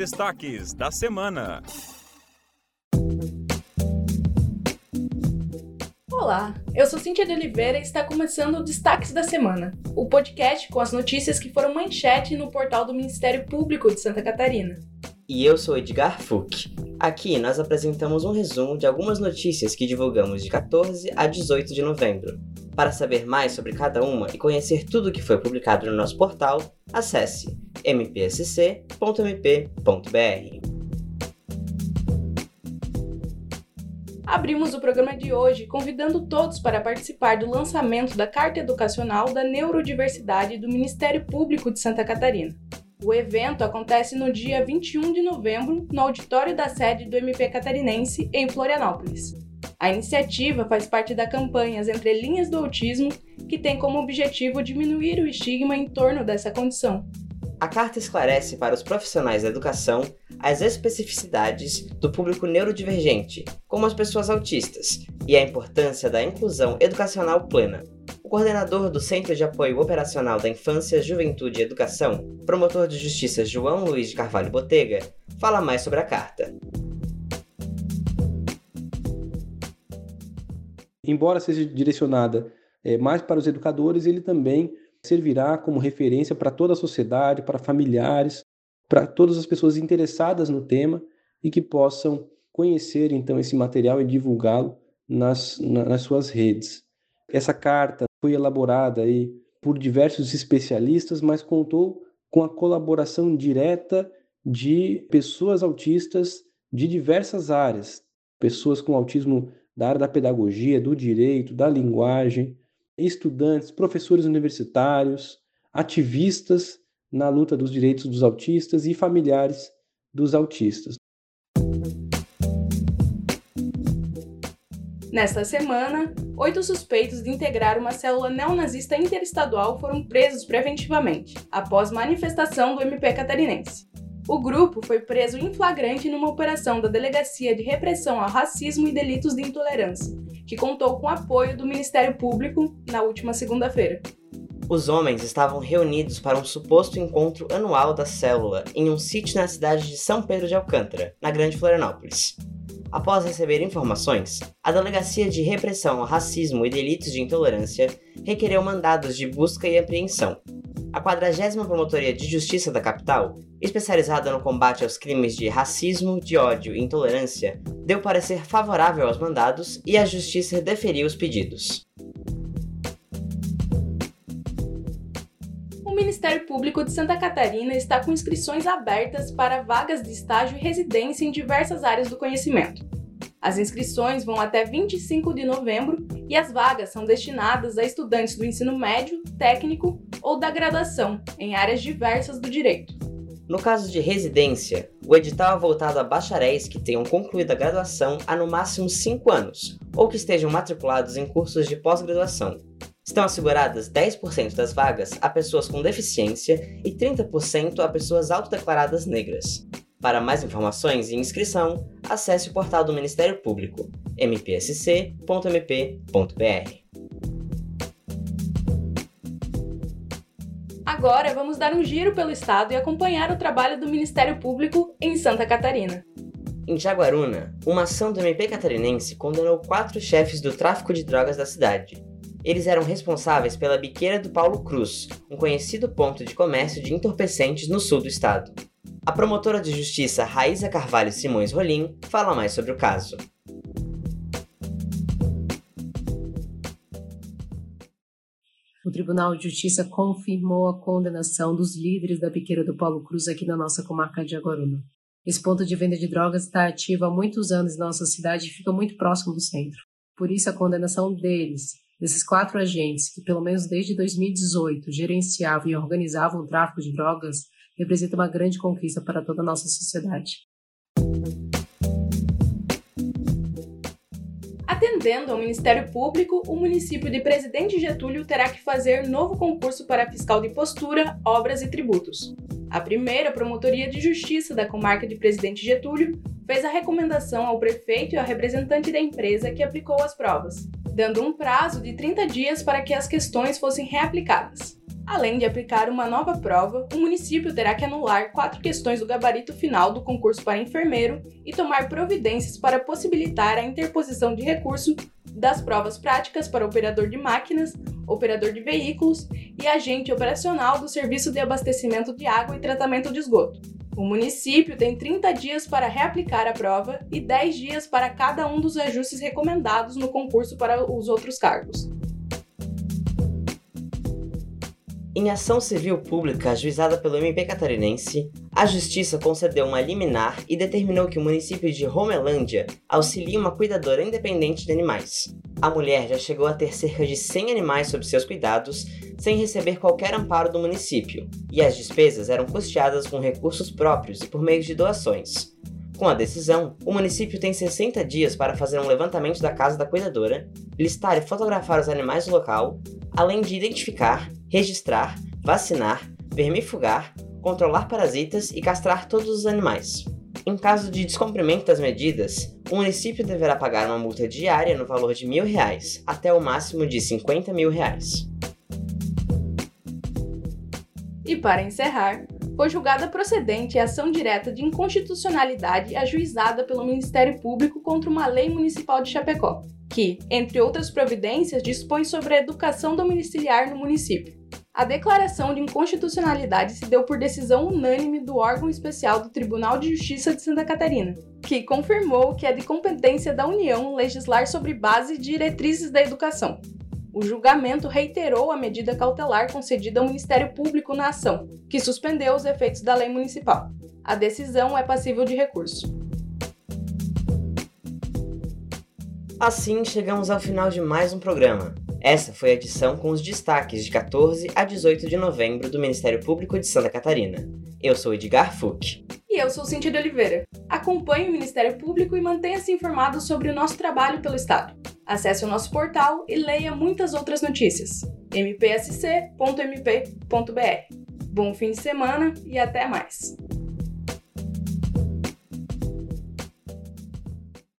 destaques da semana. Olá, eu sou Cintia de Oliveira e está começando o Destaques da Semana, o podcast com as notícias que foram manchete no portal do Ministério Público de Santa Catarina. E eu sou Edgar Fuch. Aqui nós apresentamos um resumo de algumas notícias que divulgamos de 14 a 18 de novembro. Para saber mais sobre cada uma e conhecer tudo o que foi publicado no nosso portal, acesse mpsc.mp.br. Abrimos o programa de hoje convidando todos para participar do lançamento da Carta Educacional da Neurodiversidade do Ministério Público de Santa Catarina. O evento acontece no dia 21 de novembro, no auditório da sede do MP Catarinense, em Florianópolis. A iniciativa faz parte da campanha As Entrelinhas do Autismo, que tem como objetivo diminuir o estigma em torno dessa condição. A carta esclarece para os profissionais da educação as especificidades do público neurodivergente, como as pessoas autistas, e a importância da inclusão educacional plena, coordenador do Centro de Apoio Operacional da Infância, Juventude e Educação, promotor de justiça João Luiz de Carvalho Botega, fala mais sobre a carta. Embora seja direcionada é, mais para os educadores, ele também servirá como referência para toda a sociedade, para familiares, para todas as pessoas interessadas no tema e que possam conhecer então esse material e divulgá-lo nas, nas suas redes. Essa carta foi elaborada aí por diversos especialistas, mas contou com a colaboração direta de pessoas autistas de diversas áreas, pessoas com autismo da área da pedagogia, do direito, da linguagem, estudantes, professores universitários, ativistas na luta dos direitos dos autistas e familiares dos autistas. Nesta semana, oito suspeitos de integrar uma célula neonazista interestadual foram presos preventivamente, após manifestação do MP catarinense. O grupo foi preso em flagrante numa operação da Delegacia de Repressão ao Racismo e Delitos de Intolerância, que contou com apoio do Ministério Público na última segunda-feira. Os homens estavam reunidos para um suposto encontro anual da célula em um sítio na cidade de São Pedro de Alcântara, na Grande Florianópolis. Após receber informações, a Delegacia de Repressão ao Racismo e Delitos de Intolerância requereu mandados de busca e apreensão. A 40 Promotoria de Justiça da capital, especializada no combate aos crimes de racismo, de ódio e intolerância, deu parecer favorável aos mandados e a Justiça deferiu os pedidos. o Ministério Público de Santa Catarina está com inscrições abertas para vagas de estágio e residência em diversas áreas do conhecimento. As inscrições vão até 25 de novembro e as vagas são destinadas a estudantes do ensino médio, técnico ou da graduação, em áreas diversas do direito. No caso de residência, o edital é voltado a bacharéis que tenham concluído a graduação há no máximo 5 anos ou que estejam matriculados em cursos de pós-graduação, Estão asseguradas 10% das vagas a pessoas com deficiência e 30% a pessoas autodeclaradas negras. Para mais informações e inscrição, acesse o portal do Ministério Público, mpsc.mp.br. Agora vamos dar um giro pelo estado e acompanhar o trabalho do Ministério Público em Santa Catarina. Em Jaguaruna, uma ação do MP catarinense condenou quatro chefes do tráfico de drogas da cidade, eles eram responsáveis pela biqueira do Paulo Cruz, um conhecido ponto de comércio de entorpecentes no sul do estado. A promotora de justiça Raíza Carvalho Simões Rolim fala mais sobre o caso. O Tribunal de Justiça confirmou a condenação dos líderes da biqueira do Paulo Cruz aqui na nossa comarca de Aguaruna. Esse ponto de venda de drogas está ativo há muitos anos na nossa cidade e fica muito próximo do centro. Por isso, a condenação deles desses quatro agentes, que pelo menos desde 2018 gerenciavam e organizavam o tráfico de drogas, representa uma grande conquista para toda a nossa sociedade. Atendendo ao Ministério Público, o município de Presidente Getúlio terá que fazer novo concurso para fiscal de postura, obras e tributos. A primeira Promotoria de Justiça da comarca de Presidente Getúlio fez a recomendação ao prefeito e ao representante da empresa que aplicou as provas, dando um prazo de 30 dias para que as questões fossem reaplicadas. Além de aplicar uma nova prova, o município terá que anular quatro questões do gabarito final do concurso para enfermeiro e tomar providências para possibilitar a interposição de recurso das provas práticas para operador de máquinas, operador de veículos e agente operacional do serviço de abastecimento de água e tratamento de esgoto. O município tem 30 dias para reaplicar a prova e 10 dias para cada um dos ajustes recomendados no concurso para os outros cargos. Em ação civil pública ajuizada pelo MP catarinense, a Justiça concedeu uma liminar e determinou que o município de Romelândia auxilie uma cuidadora independente de animais. A mulher já chegou a ter cerca de 100 animais sob seus cuidados, sem receber qualquer amparo do município, e as despesas eram custeadas com recursos próprios e por meio de doações. Com a decisão, o município tem 60 dias para fazer um levantamento da casa da cuidadora, listar e fotografar os animais do local, além de identificar, registrar, vacinar, vermifugar, controlar parasitas e castrar todos os animais. Em caso de descumprimento das medidas, o município deverá pagar uma multa diária no valor de mil reais, até o máximo de 50 mil reais. E para encerrar, foi julgada procedente a ação direta de inconstitucionalidade ajuizada pelo Ministério Público contra uma lei municipal de Chapecó, que, entre outras providências, dispõe sobre a educação domiciliar no município. A declaração de inconstitucionalidade se deu por decisão unânime do órgão especial do Tribunal de Justiça de Santa Catarina, que confirmou que é de competência da União legislar sobre base e diretrizes da educação. O julgamento reiterou a medida cautelar concedida ao Ministério Público na ação, que suspendeu os efeitos da lei municipal. A decisão é passível de recurso. Assim, chegamos ao final de mais um programa. Essa foi a edição com os destaques de 14 a 18 de novembro do Ministério Público de Santa Catarina. Eu sou Edgar Fuch. E eu sou Cintia de Oliveira. Acompanhe o Ministério Público e mantenha-se informado sobre o nosso trabalho pelo Estado. Acesse o nosso portal e leia muitas outras notícias. mpsc.mp.br. Bom fim de semana e até mais!